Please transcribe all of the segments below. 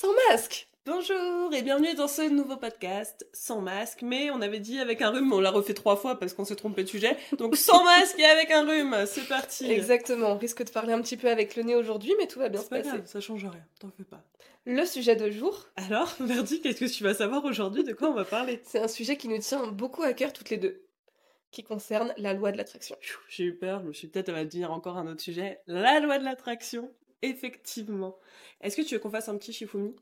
Sans masque Bonjour et bienvenue dans ce nouveau podcast sans masque, mais on avait dit avec un rhume, on l'a refait trois fois parce qu'on s'est trompé de sujet, donc sans masque et avec un rhume, c'est parti Exactement, on risque de parler un petit peu avec le nez aujourd'hui, mais tout va bien se passer. Grave, ça change rien, t'en fais pas. Le sujet de jour. Alors, Verdi, qu'est-ce que tu vas savoir aujourd'hui? De quoi on va parler? C'est un sujet qui nous tient beaucoup à cœur toutes les deux, qui concerne la loi de l'attraction. J'ai eu peur, je me suis peut-être, à dire encore un autre sujet. La loi de l'attraction, effectivement. Est-ce que tu veux qu'on fasse un petit Shifumi?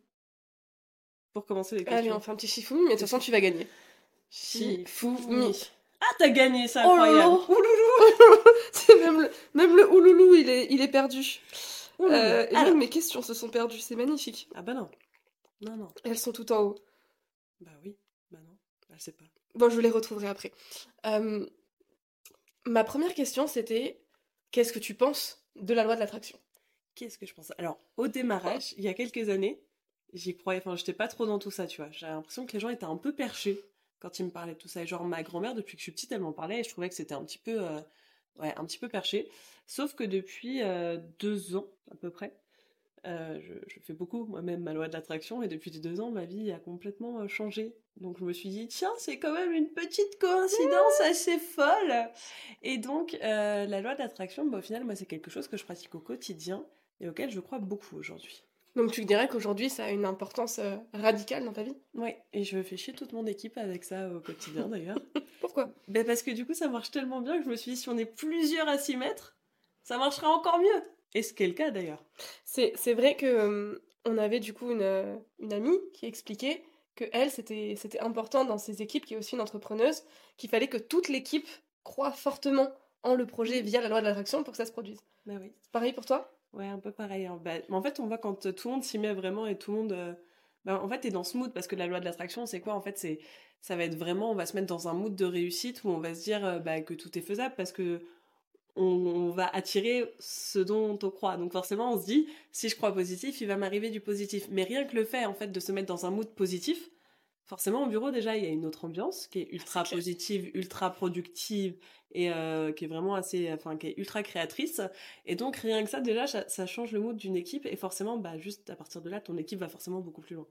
Pour commencer les questions. Allez, on fait un petit Shifumi, mais de toute façon, tu vas gagner. Shifumi. Ah, t'as gagné, c'est incroyable. Oh c'est même le, même le ouloulou, il est, il est perdu. Euh, et même mes questions se sont perdues, c'est magnifique. Ah bah non. Non, non. Elles sont tout en haut. Bah oui, bah non, elle sait pas. Bon, je les retrouverai après. Euh, ma première question, c'était qu'est-ce que tu penses de la loi de l'attraction? Qu'est-ce que je pense? Alors, au démarrage, il y a quelques années, j'y croyais, enfin, j'étais pas trop dans tout ça, tu vois. J'avais l'impression que les gens étaient un peu perchés quand ils me parlaient de tout ça. Et genre, ma grand-mère, depuis que je suis petite, elle m'en parlait et je trouvais que c'était un petit peu, euh, ouais, un petit peu perché. Sauf que depuis euh, deux ans, à peu près, euh, je, fais beaucoup moi-même ma loi de l'attraction et depuis deux ans, ma vie a complètement changé. Donc je me suis dit, tiens, c'est quand même une petite coïncidence assez folle. Et donc, la loi de l'attraction, bah, au final, moi, c'est quelque chose que je pratique au quotidien et auquel je crois beaucoup aujourd'hui. Donc tu dirais qu'aujourd'hui ça a une importance euh, radicale dans ta vie? Oui, et je fais chier toute mon équipe avec ça au quotidien d'ailleurs. Pourquoi? Ben Parce que du coup ça marche tellement bien que je me suis dit si on est plusieurs à s'y mettre, ça marchera encore mieux. Et ce qui est le cas d'ailleurs. C'est, vrai que euh, on avait du coup une, euh, une amie qui expliquait que elle c'était, important dans ses équipes, qui est aussi une entrepreneuse, qu'il fallait que toute l'équipe croit fortement en le projet via la loi de l'attraction pour que ça se produise. Ben oui. Pareil pour toi? Ouais, un peu pareil. Hein. Bah, en fait, on voit quand euh, tout le monde s'y met vraiment et tout le monde. Euh, bah, en fait, t'es dans ce mood parce que la loi de l'attraction, c'est quoi? En fait, c'est ça va être vraiment, on va se mettre dans un mood de réussite où on va se dire euh, bah, que tout est faisable parce que on, va attirer ce dont on croit. Donc forcément, on se dit si je crois positif, il va m'arriver du positif. Mais rien que le fait en fait de se mettre dans un mood positif, forcément au bureau déjà il y a une autre ambiance qui est ultra positive, ultra productive et euh, qui est vraiment assez, enfin qui est ultra créatrice. Et donc rien que ça déjà ça, change le mood d'une équipe et forcément bah juste à partir de là ton équipe va forcément beaucoup plus loin.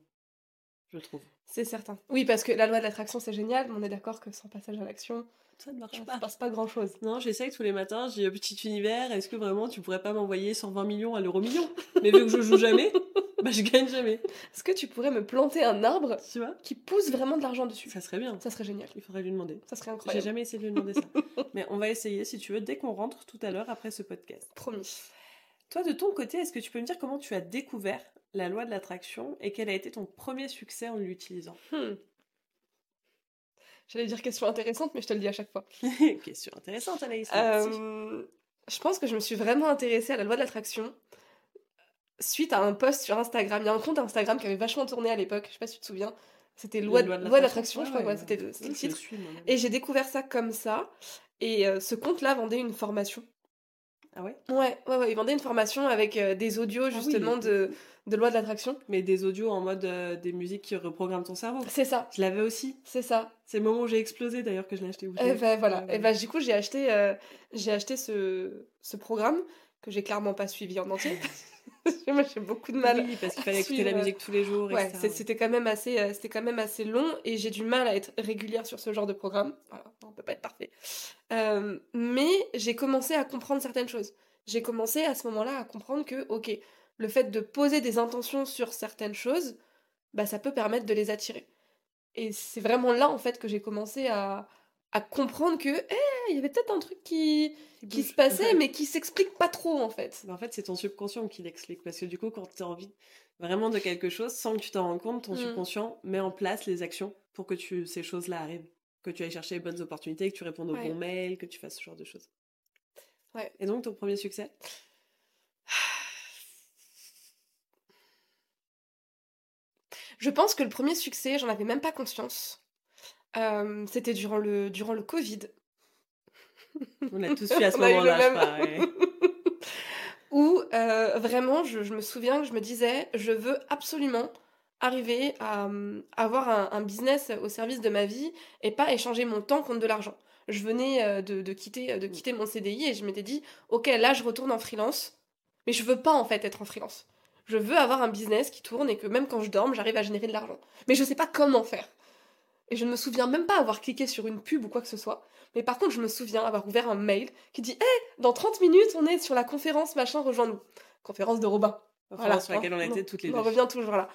Je trouve. C'est certain. Oui parce que la loi de l'attraction c'est génial, mais on est d'accord que sans passage à l'action. Ça ne marche pas. Ça passe pas grand chose. Non, j'essaye tous les matins, j'ai un petit univers, est-ce que vraiment tu pourrais pas m'envoyer 120 millions à l'euro million? Mais vu que je joue jamais, bah je gagne jamais. Est-ce que tu pourrais me planter un arbre tu vois qui pousse vraiment de l'argent dessus? Ça serait bien. Ça serait génial. Il faudrait lui demander. Ça serait incroyable. J'ai jamais essayé de lui demander ça. Mais on va essayer si tu veux dès qu'on rentre tout à l'heure après ce podcast. Promis. Toi de ton côté, est-ce que tu peux me dire comment tu as découvert la loi de l'attraction et quel a été ton premier succès en l'utilisant? Hmm. J'allais dire question intéressante, mais je te le dis à chaque fois. question intéressante, Anaïs. Euh, je pense que je me suis vraiment intéressée à la loi de l'attraction suite à un post sur Instagram. Il y a un compte Instagram qui avait vachement tourné à l'époque, je sais pas si tu te souviens. C'était loi, loi de l'attraction, je crois, c'était le, titre. et j'ai découvert ça comme ça. Et euh, ce compte-là vendait une formation. Ah ouais? Ouais, ouais, ouais, il vendait une formation avec euh, des audios ah justement de, de loi de l'attraction. Mais des audios en mode euh, des musiques qui reprogramment ton cerveau. C'est ça. Je l'avais aussi. C'est ça. C'est le moment où j'ai explosé d'ailleurs que je l'ai acheté. Et eh ben voilà. Et eh ben du coup j'ai acheté, j'ai acheté ce, ce programme que j'ai clairement pas suivi en entier. J'ai beaucoup de mal. Oui, parce qu'il fallait écouter la musique tous les jours. Ouais, c'était quand même assez, euh, c'était quand même assez long et j'ai du mal à être régulière sur ce genre de programme. Voilà, on peut pas être parfait. Euh, mais j'ai commencé à comprendre certaines choses. J'ai commencé à ce moment-là à comprendre que, ok, le fait de poser des intentions sur certaines choses, bah ça peut permettre de les attirer. Et c'est vraiment là en fait que j'ai commencé à, à comprendre que hey, il y avait peut-être un truc qui, qui se passait mais qui s'explique pas trop en fait. en fait, c'est ton subconscient qui l'explique parce que du coup quand tu as envie vraiment de quelque chose sans que tu t'en rends compte, ton mmh. subconscient met en place les actions pour que tu, ces choses-là arrivent, que tu ailles chercher les bonnes opportunités, que tu répondes aux bons mails, que tu fasses ce genre de choses. Ouais. Et donc ton premier succès? Je pense que le premier succès, j'en avais même pas conscience. Euh, c'était durant le, durant le Covid. On a tous eu à ce moment-là, Où euh, vraiment, je, me souviens que je me disais, je veux absolument arriver à, avoir un, business au service de ma vie et pas échanger mon temps contre de l'argent. Je venais euh, de, quitter, de quitter mon CDI et je m'étais dit, ok, là je retourne en freelance, mais je veux pas en fait être en freelance. Je veux avoir un business qui tourne et que même quand je dorme, j'arrive à générer de l'argent. Mais je sais pas comment faire. Et je ne me souviens même pas avoir cliqué sur une pub ou quoi que ce soit. Mais par contre, je me souviens avoir ouvert un mail qui dit Hé, dans 30 minutes, on est sur la conférence, machin, rejoins-nous. Conférence de Robin. Voilà, sur laquelle on a été toutes les deux. On revient toujours là.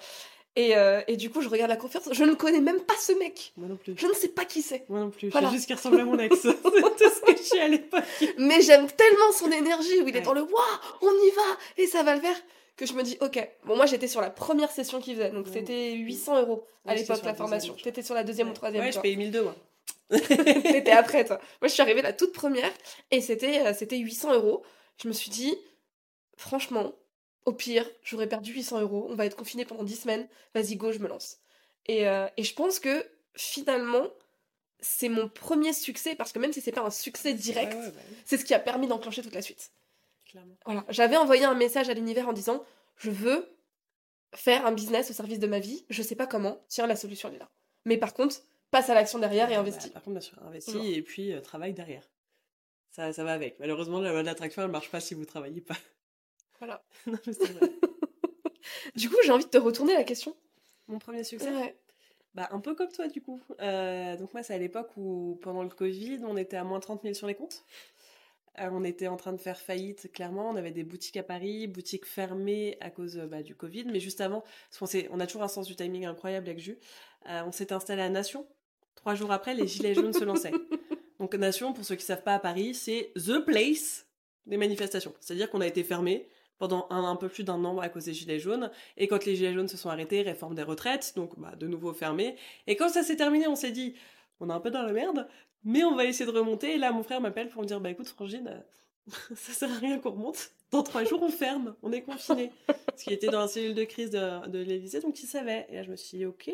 Et, euh, et, du coup, je regarde la conférence. Je ne connais même pas ce mec. Moi non plus. Je ne sais pas qui c'est. Moi non plus. Je sais juste qu'il ressemble à mon ex. c'est tout ce que je suis à l'époque. Mais j'aime tellement son énergie où il est dans le waouh, on y va et ça va le faire que je me dis ok. Bon, moi j'étais sur la première session qu'il faisait, donc c'était 800 euros à l'époque la formation. T'étais sur la deuxième ou troisième. Ouais, je payais 1002 moi. T'étais après toi. Moi je suis arrivée la toute première et c'était euh, c'était 800 euros. Je me suis dit franchement au pire, j'aurais perdu 800 euros, on va être confiné pendant 10 semaines, vas-y, go, je me lance. Et, euh, et je pense que finalement, c'est mon premier succès, parce que même si c'est pas un succès direct, bah c'est ce qui a permis d'enclencher toute la suite. Clairement. Voilà. J'avais envoyé un message à l'univers en disant Je veux faire un business au service de ma vie, je sais pas comment, tiens, la solution elle est là. Mais par contre, passe à l'action derrière et investis. Bah, par contre, bien sûr, investis et puis euh, travaille derrière. Ça, ça va avec. Malheureusement, la loi de l'attraction, elle marche pas si vous travaillez pas. Voilà. du coup, j'ai envie de te retourner la question. Mon premier succès? Bah, un peu comme toi, du coup. Euh, donc, moi, c'est à l'époque où, pendant le Covid, on était à moins 30 000 sur les comptes. Euh, on était en train de faire faillite, clairement. On avait des boutiques à Paris, boutiques fermées à cause bah, du Covid. Mais juste avant, parce qu'on on a toujours un sens du timing incroyable avec Jus, euh, on s'était installé à Nation. Trois jours après, les Gilets jaunes se lançaient. Donc, Nation, pour ceux qui ne savent pas à Paris, c'est the place des manifestations. C'est-à-dire qu'on a été fermé pendant un, peu plus d'un an à cause des gilets jaunes. Et quand les gilets jaunes se sont arrêtés, réforme des retraites, donc bah, de nouveau fermé. Et quand ça s'est terminé, on s'est dit, on est un peu dans la merde, mais on va essayer de remonter. Et là, mon frère m'appelle pour me dire, bah écoute, Frangine, euh, ça sert à rien qu'on remonte. Dans trois jours, on ferme, on est confiné. Parce qu'il était dans la cellule de crise de, l'Élysée, donc il savait. Et là, je me suis dit, ok.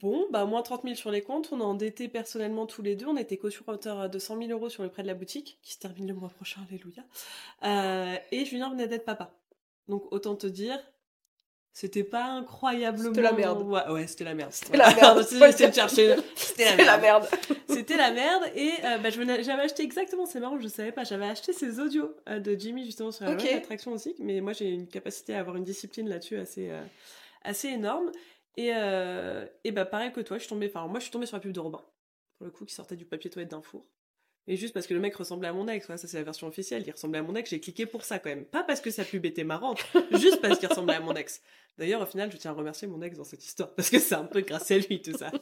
Bon, bah, moins 30 000 sur les comptes. On a endetté personnellement tous les deux. On était co hauteur de 100 000 euros sur le prêt de la boutique, qui se termine le mois prochain, alléluia. Euh, et Julien venait d'être papa. Donc, autant te dire, c'était pas incroyablement. C'était la merde. Ouais, c'était la merde. C'était la merde. C'était chercher. C'était la merde. C'était la merde. Et euh, bah, j'avais acheté exactement, c'est marrant, je savais pas, j'avais acheté ces audios euh, de Jimmy justement sur la okay. attraction aussi. Mais moi, j'ai une capacité à avoir une discipline là-dessus assez, assez énorme. Et, euh, et bah pareil que toi, je suis tombée, enfin moi je suis tombée sur la pub de Robin, pour le coup, qui sortait du papier toilette d'un four. Et juste parce que le mec ressemblait à mon ex, ça c'est la version officielle, il ressemblait à mon ex, j'ai cliqué pour ça quand même. Pas parce que sa pub était marrante, juste parce qu'il ressemblait à mon ex. D'ailleurs, au final, je tiens à remercier mon ex dans cette histoire, parce que c'est un peu grâce à lui tout ça.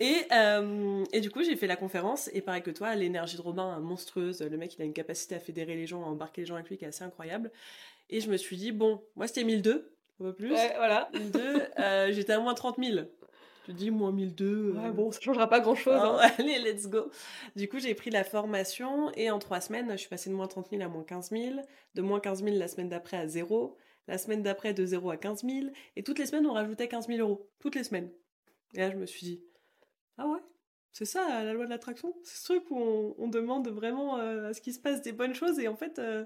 Et, euh, et du coup, j'ai fait la conférence, et pareil que toi, l'énergie de Robin, monstrueuse, le mec il a une capacité à fédérer les gens, à embarquer les gens avec lui qui est assez incroyable. Et je me suis dit, bon, moi c'était 1002, pas plus. Ouais, voilà. 1002, euh, j'étais à moins 30 000. Je dis moins 1002. Ouais, bon, ça changera pas grand chose. Hein. Allez, let's go. Du coup, j'ai pris la formation et en trois semaines, je suis passée de moins 30 000 à moins 15 000, de moins 15 000 la semaine d'après à zéro, la semaine d'après de 0 à 15 000, et toutes les semaines, on rajoutait 15 000 euros. Toutes les semaines. Et là, je me suis dit, ah ouais, c'est ça la loi de l'attraction C'est ce truc où on, on demande vraiment euh, à ce qu'il se passe des bonnes choses, et en fait, euh,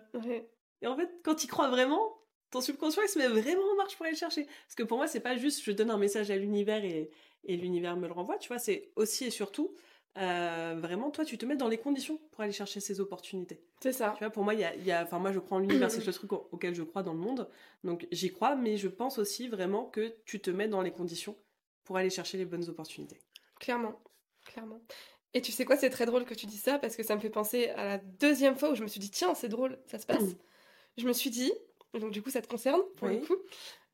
et en fait quand tu crois vraiment, ton subconscient il se met vraiment en marche pour aller le chercher. Parce que pour moi, c'est pas juste je donne un message à l'univers et, et l'univers me le renvoie, tu vois, c'est aussi et surtout euh, vraiment toi tu te mets dans les conditions pour aller chercher ces opportunités. C'est ça. Tu vois, pour moi, il y a, y a, enfin moi je crois en l'univers, c'est le truc auquel je crois dans le monde, donc j'y crois, mais je pense aussi vraiment que tu te mets dans les conditions pour aller chercher les bonnes opportunités. Clairement, clairement. Et tu sais quoi, c'est très drôle que tu dis ça parce que ça me fait penser à la deuxième fois où je me suis dit tiens c'est drôle, ça se passe. je me suis dit donc du coup ça te concerne pour le coup.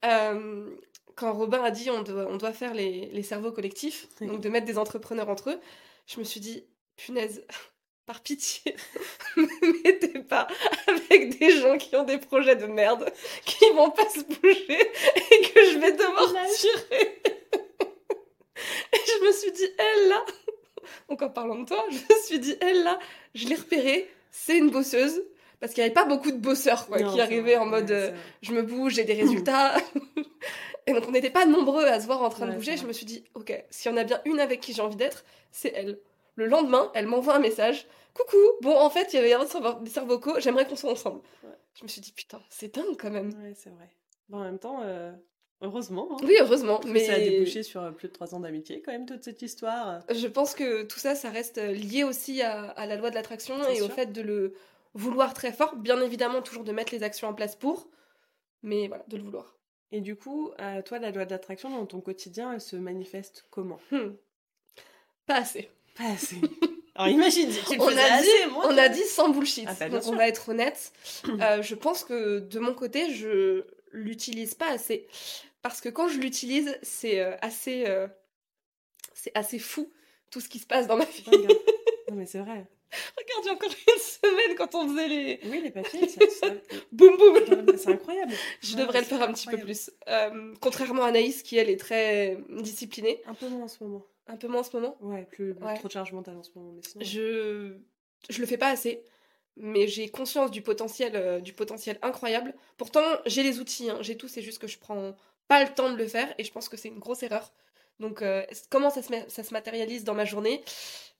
Euh, quand Robin a dit on doit, on doit faire les, les cerveaux collectifs, donc de mettre des entrepreneurs entre eux, je me suis dit punaise, par pitié, ne mettez pas avec des gens qui ont des projets de merde, qui vont pas se bouger et que je vais devoir tirer. et je me suis dit elle là, donc en parlant de toi, je me suis dit elle là, je l'ai repérée, c'est une bosseuse parce qu'il n'y avait pas beaucoup de bosseurs quoi, qui arrivaient en mode euh, je me bouge, j'ai des résultats. Et donc on n'était pas nombreux à se voir en train de bouger. Je me suis dit, ok, s'il y en a bien une avec qui j'ai envie d'être, c'est elle. Le lendemain, elle m'envoie un message. Coucou, bon en fait il y avait des cervocaux, j'aimerais qu'on soit ensemble. Je me suis dit, putain, c'est dingue quand même. Ouais, c'est vrai. Bon, en même temps, euh, heureusement. Hein. Oui, heureusement. Mais ça a débouché sur euh, plus de trois ans d'amitié quand même, toute cette histoire. Je pense que tout ça, ça reste lié aussi à, à la loi de l'attraction et au fait de le vouloir très fort, bien évidemment toujours de mettre les actions en place pour, mais voilà, de le vouloir. Et du coup, euh, toi, la loi d'attraction dans ton quotidien, elle se manifeste comment? Hmm. Pas assez. Pas assez. Alors imagine, si tu le On a dit- moi, On a dit sans bullshit. Ah, bah, Donc sûr. on va être honnête. Euh, je pense que de mon côté, je l'utilise pas assez. Parce que quand je l'utilise, c'est euh, assez, euh, c'est assez fou tout ce qui se passe dans ma vie. Non mais c'est vrai. Regarde, il y a encore une semaine quand on faisait les Oui, les papiers, ça- boum boum. c'est incroyable. Je Ouais, devrais le c'est faire un petit peu plus. Euh, contrairement à Anaïs, qui elle est très disciplinée. Un peu moins en ce moment. Un peu moins en ce moment. Ouais, plus Ouais. trop de charge mentale en ce moment. Mais sinon, Je je le fais pas assez, mais j'ai conscience du potentiel euh, du potentiel incroyable. Pourtant, j'ai les outils, hein, j'ai tout, c'est juste que je prends pas le temps de le faire et je pense que c'est une grosse erreur. Donc euh, comment ça se, ma- ça se matérialise dans ma journée?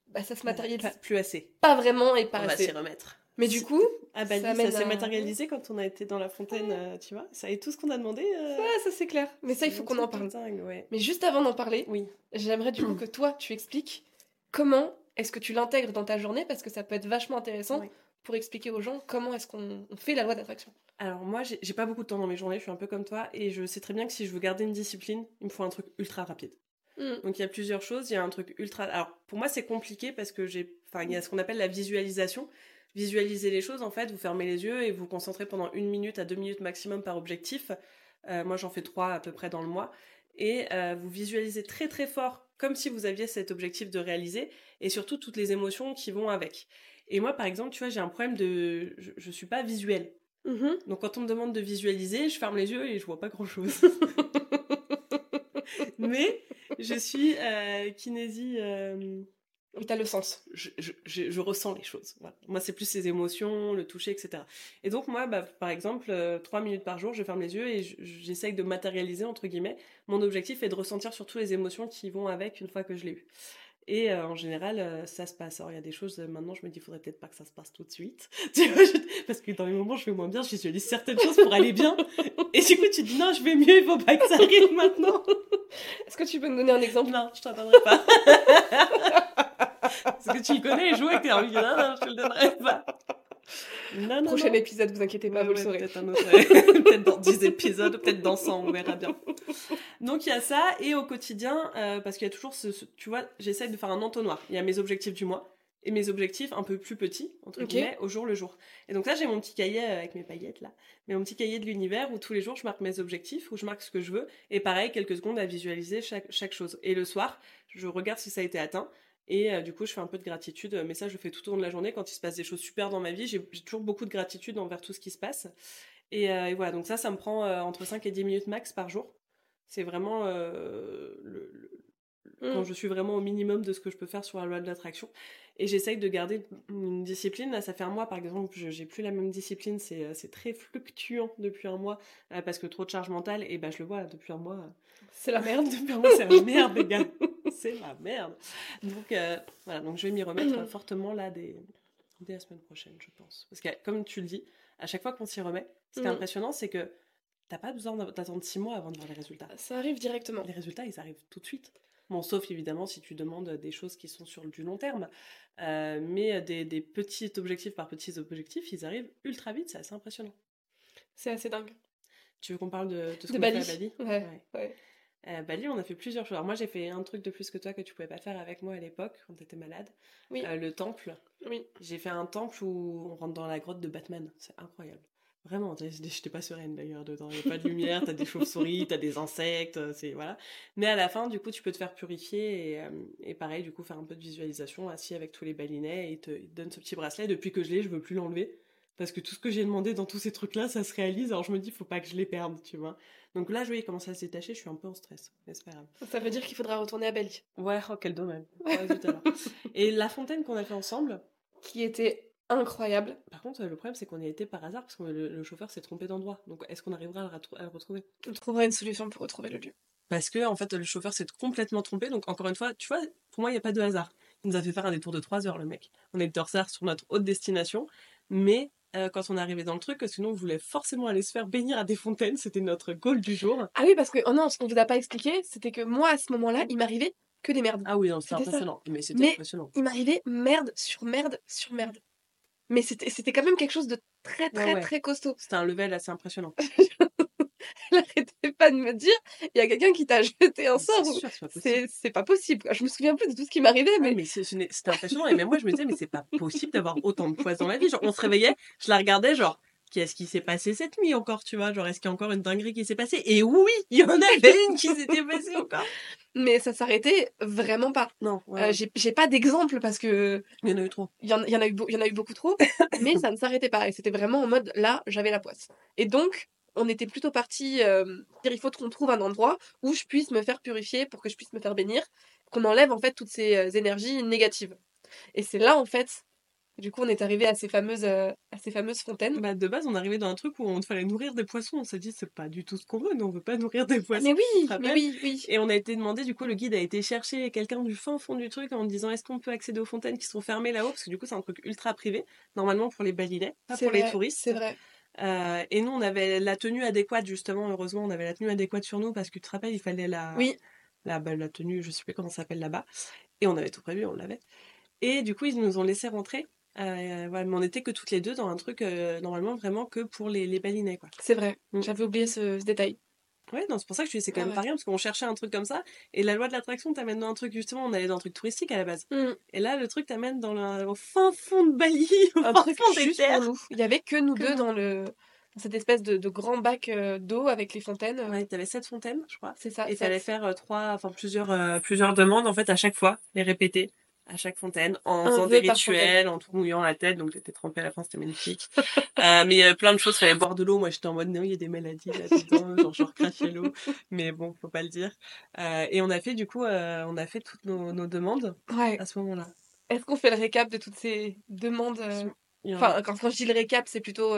Bah ça se matérialise pas- plus assez. pas vraiment et pas On va assez. s'y remettre. Mais du coup, Ah bah ça s'est à- matérialisé quand on a été dans la fontaine, euh, tu vois. Ça et tout ce qu'on a demandé. euh, ouais, ça c'est clair. Mais ça il faut qu'on en parle. dingue, ouais. Mais juste avant d'en parler, Oui. j'aimerais du coup que toi tu expliques comment est-ce que tu l'intègres dans ta journée parce que ça peut être vachement intéressant Oui. pour expliquer aux gens comment est-ce qu'on on fait la loi d'attraction. Alors moi, j'ai j'ai pas beaucoup de temps dans mes journées, je suis un peu comme toi, et je sais très bien que si je veux garder une discipline, il me faut un truc ultra rapide. Hmm. Donc il y a plusieurs choses, il y a un truc ultra... Alors pour moi c'est compliqué parce que j'ai... Enfin il y a ce qu'on appelle la visualisation. Visualiser les choses, en fait, vous fermez les yeux et vous concentrez pendant une minute à deux minutes maximum par objectif. Euh, moi j'en fais trois à peu près dans le mois. Et euh, vous visualisez très très fort, comme si vous aviez cet objectif de réaliser, et surtout toutes les émotions qui vont avec. Et moi par exemple, tu vois, j'ai un problème de... Je, je suis pas visuelle. Mhm. Donc quand on me demande de visualiser, je ferme les yeux et je vois pas grand chose. Mais je suis euh, kinésie. euh, t'as le sens. je, je- je- je ressens les choses. Voilà. Moi, c'est plus les émotions, le toucher, etc. Et donc, moi, bah, par exemple, euh, trois minutes par jour, je ferme les yeux et je- j'essaye de matérialiser, entre guillemets. Mon objectif est de ressentir surtout les émotions qui vont avec une fois que je l'ai eu. Et euh, en général, euh, ça se passe. Alors, il y a des choses, euh, maintenant, je me dis, il faudrait peut-être pas que ça se passe tout de suite. Tu vois, je- Parce que dans les moments où je vais moins bien, je visualise certaines choses pour aller bien. Et du coup, tu te dis, non, je vais mieux, il faut pas que ça arrive maintenant. Est-ce que tu peux me donner un exemple? Non, je t'en donnerai pas. Parce que tu le connais, jouer avec tes envie. Non, non, je te le donnerai pas. Non, non, Prochain non. épisode, vous inquiétez pas, Ouais, vous le saurez. Peut-être un autre, ouais. peut-être dans 10 épisodes, peut-être dans 100, on verra bien. Donc il y a ça, et au quotidien, euh, parce qu'il y a toujours ce, ce- Tu vois, j'essaye de faire un entonnoir. Il y a mes objectifs du mois, et mes objectifs un peu plus petits, entre guillemets, au jour le jour. Et donc là, j'ai mon petit cahier euh, avec mes paillettes, là. Mais mon petit cahier de l'univers, où tous les jours, je marque mes objectifs, où je marque ce que je veux, et pareil, quelques secondes à visualiser chaque, chaque chose. Et le soir, je regarde si ça a été atteint. Et euh, du coup, je fais un peu de gratitude. Mais ça, je fais tout au long de la journée. Quand il se passe des choses super dans ma vie, j'ai toujours beaucoup de gratitude envers tout ce qui se passe. Et, euh, et voilà, donc ça, ça me prend euh, entre 5 et 10 minutes max par jour. C'est vraiment euh, le, le- Mm. quand je suis vraiment au minimum de ce que je peux faire sur la loi de l'attraction. Et j'essaye de garder une discipline. Là, ça fait un mois, par exemple, je j'ai plus la même discipline. C'est euh, très fluctuant depuis un mois euh, parce que trop de charge mentale. Et ben, je le vois depuis un mois. euh, C'est la merde. depuis un mois, c'est la merde, les gars. C'est la merde. Donc, euh, voilà, donc je vais m'y remettre fortement là dès, dès la semaine prochaine, je pense. Parce que, comme tu le dis, à chaque fois qu'on s'y remet, ce qui est Mhm. impressionnant, c'est que t'as pas besoin d'attendre six mois avant de voir les résultats. Ça arrive directement. Les résultats, ils arrivent tout de suite. Bon, sauf évidemment si tu demandes des choses qui sont sur du long terme. Euh, mais des, des petits objectifs par petits objectifs, ils arrivent ultra vite, c'est assez impressionnant. C'est assez dingue. Tu veux qu'on parle de, de ce De qu'on fait Bali. à Bali Ouais. ouais. Euh, Bali, on a fait plusieurs choses. Alors moi, j'ai fait un truc de plus que toi que tu pouvais pas faire avec moi à l'époque, quand t'étais malade. Oui. Euh, le temple. Oui. J'ai fait un temple où on rentre dans la grotte de Batman. C'est incroyable. Vraiment, j'étais pas sereine d'ailleurs dedans. Il n'y a pas de lumière, t'as des chauves-souris, t'as des insectes, euh, c'est voilà. Mais à la fin, du coup, tu peux te faire purifier et, euh, et pareil, du coup, faire un peu de visualisation assis avec tous les balinais et te, il te donne ce petit bracelet. Depuis que je l'ai, je veux plus l'enlever parce que tout ce que j'ai demandé dans tous ces trucs-là, ça se réalise. Alors je me dis, faut pas que je les perde, tu vois. Donc là, je vois, il commence à se détacher. Je suis un peu en stress, mais c'est pas grave. Ça veut dire qu'il faudra retourner à Bali. Ouais, oh, quel dommage. Et la fontaine qu'on a fait ensemble, Qui était incroyable. par contre, le problème, c'est qu'on y a été par hasard parce que le, le chauffeur s'est trompé d'endroit. Donc, est-ce qu'on arrivera à le, retrou- à le retrouver? On trouvera une solution pour retrouver le lieu. Parce que, en fait, le chauffeur s'est complètement trompé. Donc, encore une fois, tu vois, pour moi, il n'y a pas de hasard. Il nous a fait faire un détour de 3 heures, le mec. On était en retard sur notre haute destination. Mais euh, quand on est arrivé dans le truc, sinon, on voulait forcément aller se faire bénir à des fontaines. C'était notre goal du jour. Ah oui, parce que, oh non, ce qu'on vous a pas expliqué, c'était que moi, à ce moment-là, il m'arrivait que des merdes. Ah oui, non, c'était ça. impressionnant. Mais c'était impressionnant. Il m'arrivait merde sur merde sur merde. Mais c'était quand même quelque chose de très, très, ouais. très costaud. C'était un level assez impressionnant. elle arrêtait pas de me dire, il y a quelqu'un qui t'a jeté un sort. c'est pas possible. Je me souviens plus de tout ce qui m'arrivait, Ah, mais mais c'était impressionnant. Et même moi, je me disais, mais c'est pas possible d'avoir autant de poisse dans la vie. Genre, on se réveillait, je la regardais, genre, qu'est-ce qui s'est passé cette nuit encore, tu vois? Genre, est-ce qu'il y a encore une dinguerie qui s'est passée? Et oui, il y en avait une qui s'était passée encore. mais ça s'arrêtait vraiment pas. Non, ouais, Euh, j'ai pas d'exemple parce que il y en a eu trop. il y, en, il y en a eu il y en a eu beaucoup trop, mais ça ne s'arrêtait pas. Et c'était vraiment en mode là, j'avais la poisse. Et donc, on était plutôt parti euh, dire il faut qu'on trouve un endroit où je puisse me faire purifier pour que je puisse me faire bénir, qu'on enlève en fait toutes ces euh, énergies négatives. Et c'est là en fait, du coup, on est arrivé à ces fameuses, euh, à ces fameuses fontaines. Bah, de base, on arrivait dans un truc où on fallait nourrir des poissons. On s'est dit, c'est pas du tout ce qu'on veut. Nous, on veut pas nourrir des poissons. Mais oui, mais oui, oui. Et on a été demandé, du coup, le guide a été chercher quelqu'un du fin fond du truc en disant est-ce qu'on peut accéder aux fontaines qui sont fermées là-haut? Parce que du coup, c'est un truc ultra privé, normalement pour les balinais, pas pour les touristes. C'est vrai. Euh, et nous, on avait la tenue adéquate, justement, heureusement, on avait la tenue adéquate sur nous parce que tu te rappelles, il fallait la, Oui. la, bah, la tenue, je sais plus comment ça s'appelle là-bas. Et on avait tout prévu, on l'avait. Et du coup, ils nous ont laissé rentrer. Euh, voilà, mais on était que toutes les deux dans un truc, euh, normalement, vraiment que pour les, les balinais, quoi. C'est vrai. Mm. J'avais oublié ce, ce détail. Ouais, non, c'est pour ça que je dis c'est quand Ah même ouais. pas rien parce qu'on cherchait un truc comme ça et la loi de l'attraction t'amène dans un truc justement on allait dans un truc touristique à la base Mm. et là le truc t'amène dans le, au fin fond de Bali au Un fin truc fond des juste terres. Il y avait que nous Que deux nous. dans le dans cette espèce de, de grand bac euh, d'eau avec les fontaines. Ouais, t'avais sept fontaines je crois C'est ça. et fallait faire euh, trois enfin plusieurs euh, plusieurs demandes en fait à chaque fois les répéter à chaque fontaine en Un faisant des rituels en tout mouillant la tête donc j'étais trempée à la fin c'était magnifique Euh, mais euh, plein de choses fallait boire de l'eau moi j'étais en mode non il y a des maladies là dedans genre je recrachais l'eau mais bon faut pas le dire Euh, et on a fait du coup euh, on a fait toutes nos, nos demandes Ouais. à ce moment-là Est-ce qu'on fait le récap de toutes ces demandes euh, Il Enfin, quand, quand je dis le récap, c'est plutôt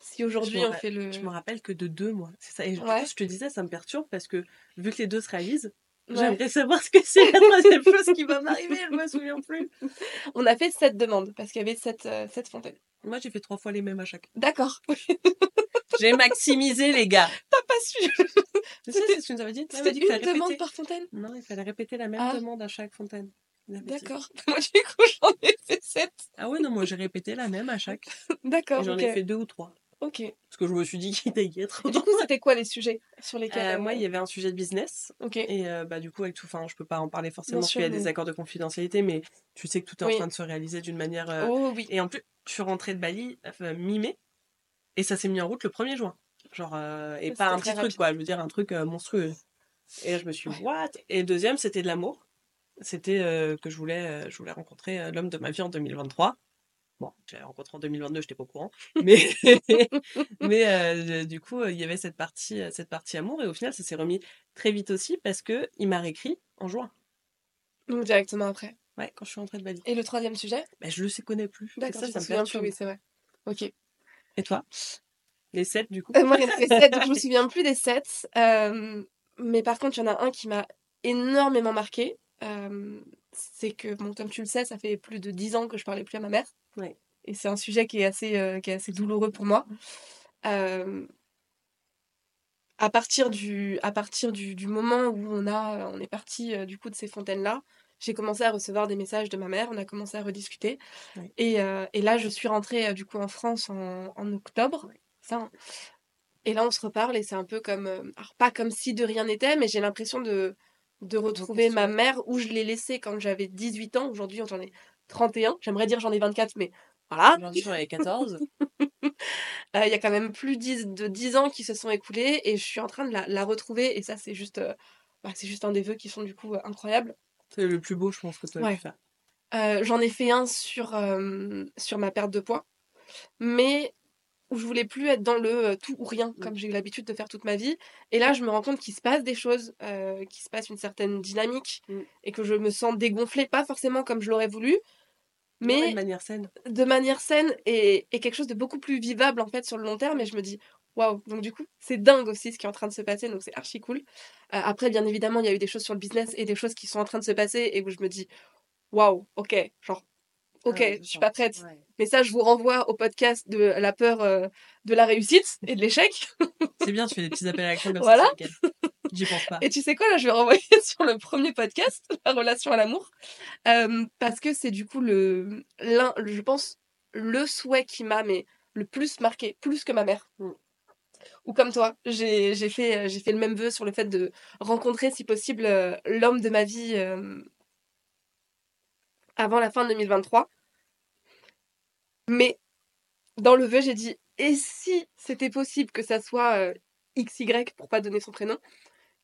si aujourd'hui on fait le. Je me rappelle que de deux, moi. C'est ça. Et Ouais. je te disais, ça me perturbe parce que vu que les deux se réalisent, Ouais. j'aimerais savoir ce que c'est la troisième chose qui va m'arriver. Je me souviens plus. On a fait sept demandes parce qu'il y avait sept, euh, sept fontaines. Moi, j'ai fait trois fois les mêmes à chaque. D'accord. J'ai maximisé, les gars. T'as pas su. C'est ça, C'était- c'est ce que tu nous avais dit? Tu C'était une demande par fontaine? Non, il fallait répéter la même Ah. demande à chaque fontaine. Avait. D'accord. Moi du coup j'en ai fait sept. Ah ouais, non, moi j'ai répété la même à chaque. D'accord. j'en ai fait deux ou trois. Ok. Parce que je me suis dit qu'il y être. du coup c'était quoi les sujets sur lesquels Euh, moi, euh, il y avait un sujet de business. Ok. Et euh, bah, du coup, avec tout, enfin, je peux pas en parler forcément parce qu'il y a des accords de confidentialité, mais tu sais que tout est Oui. en train de se réaliser d'une manière. euh, Oh oui. Et en plus, je suis rentrée de Bali mi-mai et ça s'est mis en route le 1er juin. Genre, et pas un petit truc, quoi. Je veux dire, un truc monstrueux. Et là, je me suis, Ouais. what? Et le deuxième, c'était de l'amour. C'était que je voulais, je voulais rencontrer l'homme de ma vie en 2023. Bon, je l'ai rencontré en 2022, j'étais pas au courant. Mais, mais euh, du coup, il y avait cette partie, euh, cette partie amour. Et au final, ça s'est remis très vite aussi parce que il m'a réécrit en juin. Donc directement après. Ouais, quand je suis rentrée de Bali. Et le troisième sujet? Bah, je le sais, connais plus. D'accord. ça, je ça me me souviens plus. perturbe. Oui c'est vrai. Ok. Et toi? Les sept, du coup? Euh, moi, avait sept, donc je me souviens plus des sept. Euh, mais par contre, il y en a un qui m'a énormément marqué. C'est que, bon, comme tu le sais, ça fait plus de dix ans que je parlais plus à ma mère. Ouais. Et c'est un sujet qui est assez, euh, qui est assez douloureux pour moi. Euh, à partir du, à partir du, du moment où on, a, on est parti euh, du coup de ces fontaines-là, j'ai commencé à recevoir des messages de ma mère, on a commencé à rediscuter. Ouais. Et, euh, et là, je suis rentrée du coup en France en, en octobre. Ça, et là, on se reparle et c'est un peu comme, alors pas comme si de rien n'était, mais j'ai l'impression de, de retrouver ma mère où je l'ai laissée quand j'avais 18 ans. Aujourd'hui, j'en ai 31. J'aimerais dire j'en ai 24, mais voilà. Aujourd'hui, j'en avais 14. Euh, Il y a quand même plus 10 de 10 ans qui se sont écoulés et je suis en train de la, la retrouver. Et ça, c'est juste, euh, bah, c'est juste un des vœux qui sont du coup euh, incroyables. C'est le plus beau, je pense, que tu as Ouais. pu faire. J'en ai fait un sur, sur ma perte de poids, mais où je voulais plus être dans le euh, tout ou rien, comme j'ai eu l'habitude de faire toute ma vie. Et là, je me rends compte qu'il se passe des choses, euh, qu'il se passe une certaine dynamique, Mm. et que je me sens dégonflée, pas forcément comme je l'aurais voulu, Mais de manière saine? de manière saine et, et quelque chose de beaucoup plus vivable en fait sur le long terme. Et je me dis, waouh, donc du coup, c'est dingue aussi ce qui est en train de se passer, donc c'est archi cool. Euh, après, bien évidemment, il y a eu des choses sur le business et des choses qui sont en train de se passer et où je me dis, waouh, ok, genre, ok, Ah, je suis pas prête. Ouais. Mais ça, je vous renvoie au podcast de la peur euh, de la réussite et de l'échec. C'est bien, tu fais des petits appels à l'action Voilà. J'y pense pas. Et tu sais quoi, là, je vais renvoyer sur le premier podcast, la relation à l'amour, Euh, parce que c'est du coup le, l'un, je pense, le souhait qui m'a mais le plus marqué, plus que ma mère. Mm. Ou comme toi, j'ai j'ai fait, j'ai fait le même vœu sur le fait de rencontrer, si possible, euh, l'homme de ma vie euh, avant la fin de 2023. Mais dans le vœu, j'ai dit et si c'était possible que ça soit euh, XY, pour pas donner son prénom,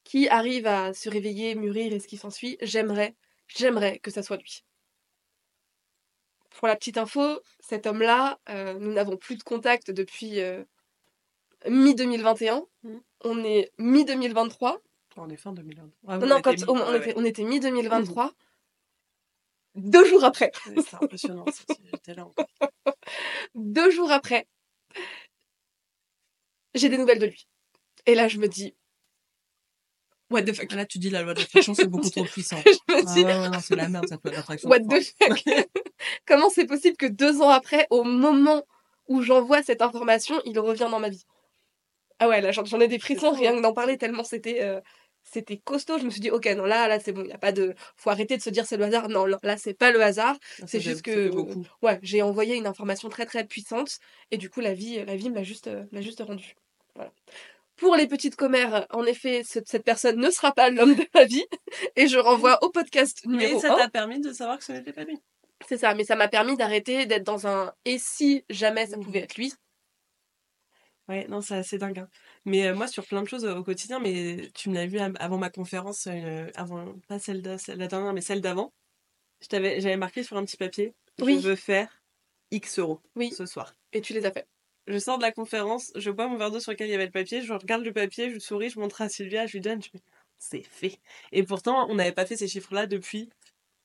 qui arrive à se réveiller, mûrir et ce qui s'ensuit, j'aimerais, j'aimerais que ça soit lui. Pour la petite info, cet homme-là, euh, nous n'avons plus de contact depuis euh, mi-2021. Mhm. On est mi-2023. On est fin 2023. non, non, quand on, on était, on était mi-2023. Deux jours après. C'est impressionnant. J'étais là encore. Deux jours après, j'ai des nouvelles de lui. Et là, je me dis, what the fuck? Là, tu dis la loi de l'attraction, c'est beaucoup trop puissant. Je me Ah dis, ouais, ouais, non, c'est la merde, cette loi de l'attraction. what the fuck? Comment c'est possible que deux ans après, au moment où j'envoie cette information, il revient dans ma vie? Ah ouais, là, j'en ai des frissons rien que d'en parler tellement c'était euh, c'était costaud. Je me suis dit, ok, non, là, là, c'est bon, il y a pas de. Faut arrêter de se dire c'est le hasard. Non, là, c'est pas le hasard. C'est juste que- beaucoup. Ouais, j'ai envoyé une information très très puissante et du coup la vie, la vie me l'a juste, euh, l'a juste rendu. Voilà. Pour les petites commères, en effet, cette, personne ne sera pas l'homme de ma vie et je renvoie au podcast numéro Mais ça 1. t'a permis de savoir que ce n'était pas lui. C'est ça, mais ça m'a permis d'arrêter d'être dans un et si jamais ça Mhm. pouvait être lui. Ouais, non, c'est assez dingue. hein. Mais euh, moi, sur plein de choses euh, au quotidien, mais tu me l'as vu av- avant ma conférence, euh, avant, pas celle de la dernière, mais celle d'avant. J'avais marqué sur un petit papier, Oui. je veux faire X euros Oui. ce soir. Et tu les as fait. Je sors de la conférence, je bois mon verre d'eau sur lequel il y avait le papier, je regarde le papier, je souris, je montre à Sylvia, je lui donne, je fais, c'est fait. Et pourtant, on n'avait pas fait ces chiffres-là depuis,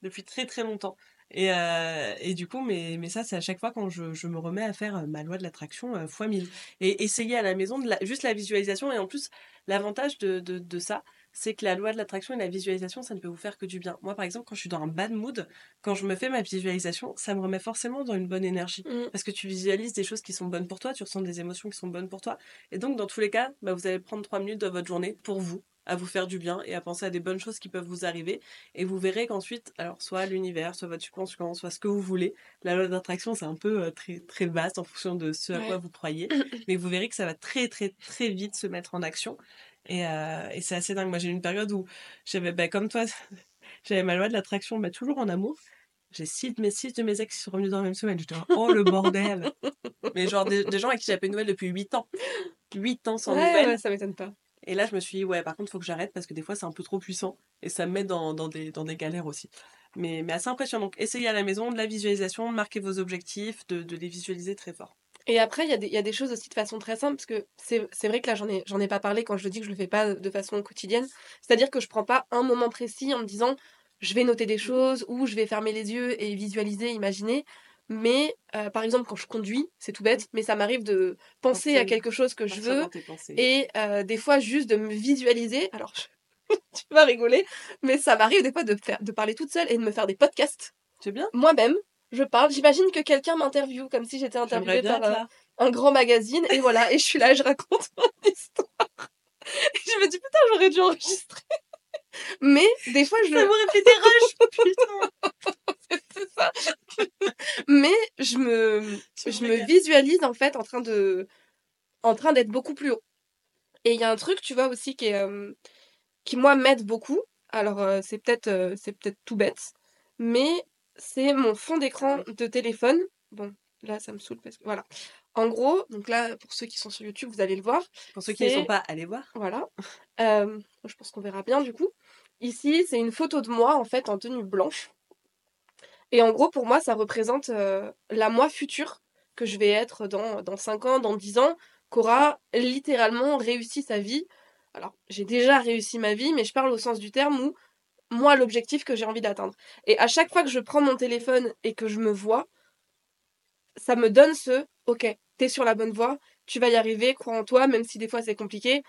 depuis très très longtemps. Et, euh, et du coup, mais, mais ça, c'est à chaque fois quand je, je me remets à faire euh, ma loi de l'attraction euh, fois 1000. Et essayer à la maison, de la- juste la visualisation. Et en plus, l'avantage de, de, de ça, c'est que la loi de l'attraction et la visualisation, ça ne peut vous faire que du bien. Moi, par exemple, quand je suis dans un bad mood, quand je me fais ma visualisation, ça me remet forcément dans une bonne énergie. Mm. Parce que tu visualises des choses qui sont bonnes pour toi, tu ressens des émotions qui sont bonnes pour toi. Et donc, dans tous les cas, bah, vous allez prendre trois minutes de votre journée pour vous, à vous faire du bien et à penser à des bonnes choses qui peuvent vous arriver. Et vous verrez qu'ensuite, alors soit l'univers, soit votre subconscient, soit ce que vous voulez, la loi d'attraction, c'est un peu euh, très, très vaste en fonction de ce à Ouais. quoi vous croyez. Mais vous verrez que ça va très, très, très vite se mettre en action. Et, euh, et c'est assez dingue. Moi, j'ai eu une période où j'avais, bah, comme toi, j'avais ma loi de l'attraction, mais toujours en amour. J'ai six de mes six de mes ex qui sont revenus dans la même semaine. J'étais oh le bordel. Mais genre des, des gens à qui j'avais pas de nouvelles depuis 8 ans. 8 ans sans ouais, nouvelles. ouais, ça m'étonne pas. Et là, je me suis dit, ouais, par contre, faut que j'arrête parce que des fois, c'est un peu trop puissant et ça me met dans, dans, des, dans des galères aussi. Mais, mais assez impressionnant. Donc, essayez à la maison de la visualisation, de marquer vos objectifs, de, de les visualiser très fort. Et après, il y, a des- il y a des choses aussi de façon très simple, parce que c'est vrai que là, j'en ai, ai pas parlé quand je dis que je le fais pas de façon quotidienne. C'est-à-dire que je prends pas un moment précis en me disant je vais noter des choses ou je vais fermer les yeux et visualiser, imaginer. Mais euh, par exemple, quand je conduis, c'est tout bête, mais ça m'arrive de penser à quelque chose que je veux et euh, des fois juste de me visualiser. Alors, je- tu vas rigoler, mais ça m'arrive des fois de, faire, de parler toute seule et de me faire des podcasts C'est bien. moi-même. Je parle, j'imagine que quelqu'un m'interviewe comme si j'étais interviewée par là. un grand magazine et voilà et je suis là et je raconte mon histoire et je me dis putain j'aurais dû enregistrer mais des fois je Ça m'aurait fait des rushs, putain. C'est ça mais je me je me visualise en fait en train de en train d'être beaucoup plus haut et il y a un truc tu vois aussi qui est euh, qui moi m'aide beaucoup alors euh, c'est peut-être euh, c'est peut-être tout bête mais c'est mon fond d'écran de téléphone bon là ça me saoule parce que voilà en gros donc là pour ceux qui sont sur YouTube vous allez le voir Pour ceux qui ne sont pas, allez voir. voilà. Je pense qu'on verra bien du coup. Ici, c'est une photo de moi en fait en tenue blanche. Et en gros, pour moi, ça représente euh, la moi future que je vais être dans, dans 5 ans, dans 10 ans, qu'aura littéralement réussi sa vie. Alors, j'ai déjà réussi ma vie, mais je parle au sens du terme où moi, l'objectif que j'ai envie d'atteindre. Et à chaque fois que je prends mon téléphone et que je me vois, ça me donne ce ok, t'es sur la bonne voie, tu vas y arriver, crois en toi, même si des fois c'est compliqué,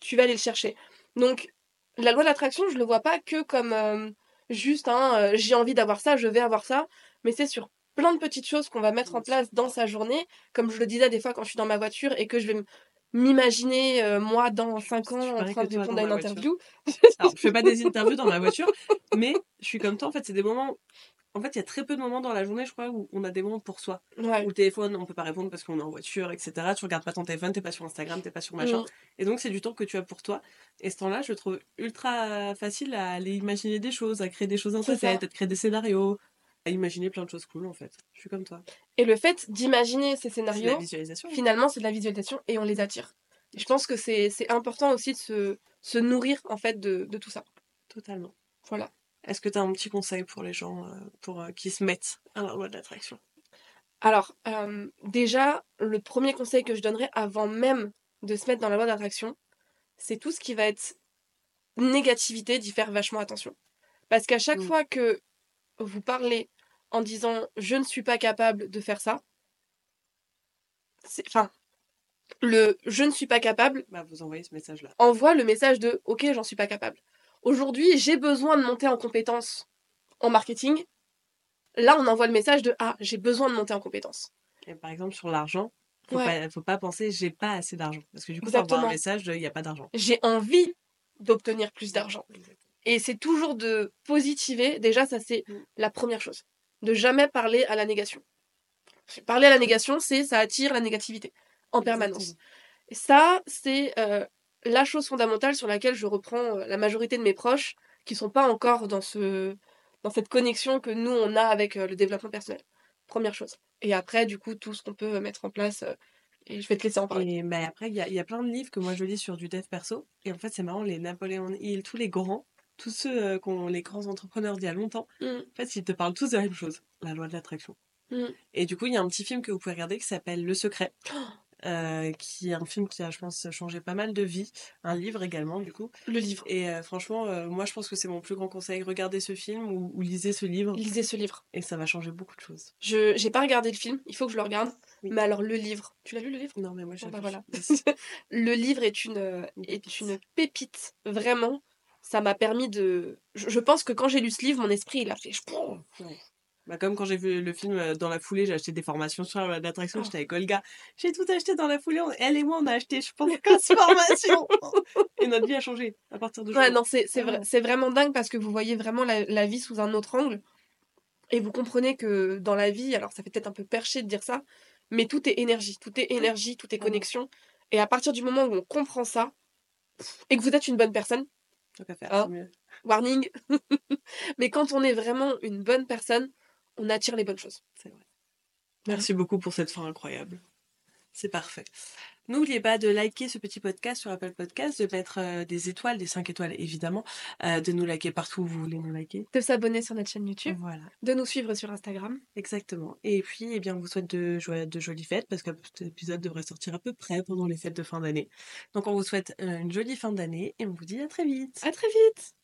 tu vas aller le chercher. Donc, la loi de l'attraction, je le vois pas que comme euh, juste euh, j'ai envie d'avoir ça, je vais avoir ça, mais c'est sur plein de petites choses qu'on va mettre en place dans sa journée, comme je le disais des fois quand je suis dans ma voiture et que je vais m'imaginer euh, moi dans 5 ans en train de répondre à une interview. Alors, je fais pas des interviews dans ma voiture, mais je suis comme toi. En fait, c'est des moments En fait, il y a très peu de moments dans la journée, je crois, où on a des moments pour soi. Ouais. Le téléphone, on peut pas répondre parce qu'on est en voiture, etc. Tu regardes pas ton téléphone, t'es pas sur Instagram, t'es pas sur machin. Mm. Et donc, c'est du temps que tu as pour toi. Et ce temps-là, je le trouve ultra facile à aller imaginer des choses, à créer des choses dans ça. tête, à te créer des scénarios, à imaginer plein de choses cool, en fait. Je suis comme toi. Et le fait d'imaginer ces scénarios, visualisation. finalement, c'est de la visualisation et on les attire. Et je pense que c'est c'est important aussi de se, se nourrir, en fait, de, de tout ça. Totalement. Voilà. Est-ce que tu as un petit conseil pour les gens euh, pour euh, qui se mettent à la loi de l'attraction? Alors, euh, déjà, le premier conseil que je donnerais avant même de se mettre dans la loi d'attraction, c'est tout ce qui va être négativité, d'y faire vachement attention. Parce qu'à chaque Mm. fois que vous parlez en disant je ne suis pas capable de faire ça, c'est- enfin, le je ne suis pas capable Bah, vous envoyez ce message-là. envoie le message de ok, j'en suis pas capable. Aujourd'hui, j'ai besoin de monter en compétence en marketing. Là, on envoie le message de ah, j'ai besoin de monter en compétence. Et par exemple, sur l'argent, faut, Ouais. pas, faut pas penser j'ai pas assez d'argent. Parce que du coup, ça envoie un Exactement. message de il n'y a pas d'argent. J'ai envie d'obtenir plus d'argent. Et c'est toujours de positiver. Déjà, ça, c'est Mm. la première chose. De jamais parler à la négation. Parler à la négation, c'est ça attire la négativité en permanence. Exactement. Ça, c'est euh, la chose fondamentale sur laquelle je reprends euh, la majorité de mes proches qui sont pas encore dans, ce, dans cette connexion que nous, on a avec euh, le développement personnel. Première chose. Et après, du coup, tout ce qu'on peut mettre en place. euh, et je vais te laisser en parler. Et bah, après, il y a, y a plein de livres que moi je lis sur du dev perso. Et en fait, c'est marrant, les Napoléon Hill, tous les grands, tous ceux euh, qui ont les grands entrepreneurs d'il y a longtemps, Mm. en fait, ils te parlent tous de la même chose, la loi de l'attraction. Mm. Et du coup, il y a un petit film que vous pouvez regarder qui s'appelle Le Secret, euh, qui est un film qui a, je pense, changé pas mal de vies. Un livre également, du coup. Le livre. Et euh, franchement, euh, moi, je pense que c'est mon plus grand conseil. Regardez ce film ou, ou lisez ce livre, Lisez ce livre. et ça va changer beaucoup de choses. Je j'ai pas regardé le film, il faut que je le regarde. Oui. Mais alors le livre, tu l'as lu le livre? Non, mais moi, j'ai Bon, bah, voilà. Le livre est une Une est pépite. une pépite, vraiment. Ça m'a permis de. Je, je pense que quand j'ai lu ce livre, mon esprit il a fait. Ouais. Bah, comme quand j'ai vu le film euh, dans la foulée, j'ai acheté des formations sur la- l'attraction, j'étais avec Olga. J'ai tout acheté dans la foulée, on- elle et moi on a acheté, je pense, 15 formations. et notre vie a changé à partir de Ouais, non, c'est Ah. c'est vraiment dingue parce que vous voyez vraiment la, la vie sous un autre angle. Et vous comprenez que dans la vie, alors ça fait peut-être un peu perché de dire ça, mais tout est énergie, tout est énergie, tout est Ah connexion. Et à partir du moment où on comprend ça, et que vous êtes une bonne personne, Tant qu'à faire, Ah. c'est mieux. warning, mais quand on est vraiment une bonne personne, on attire les bonnes choses. C'est vrai. Merci beaucoup pour cette fin incroyable. C'est parfait. N'oubliez pas de liker ce petit podcast sur Apple Podcast, de mettre euh, des étoiles, des 5 étoiles évidemment, euh, de nous liker partout où vous voulez nous liker. De s'abonner sur notre chaîne YouTube, Voilà, de nous suivre sur Instagram. exactement. Et puis, eh bien, on vous souhaite de, de jolies fêtes parce que cet épisode devrait sortir à peu près pendant les fêtes de fin d'année. Donc, on vous souhaite euh, une jolie fin d'année et on vous dit à très vite. À très vite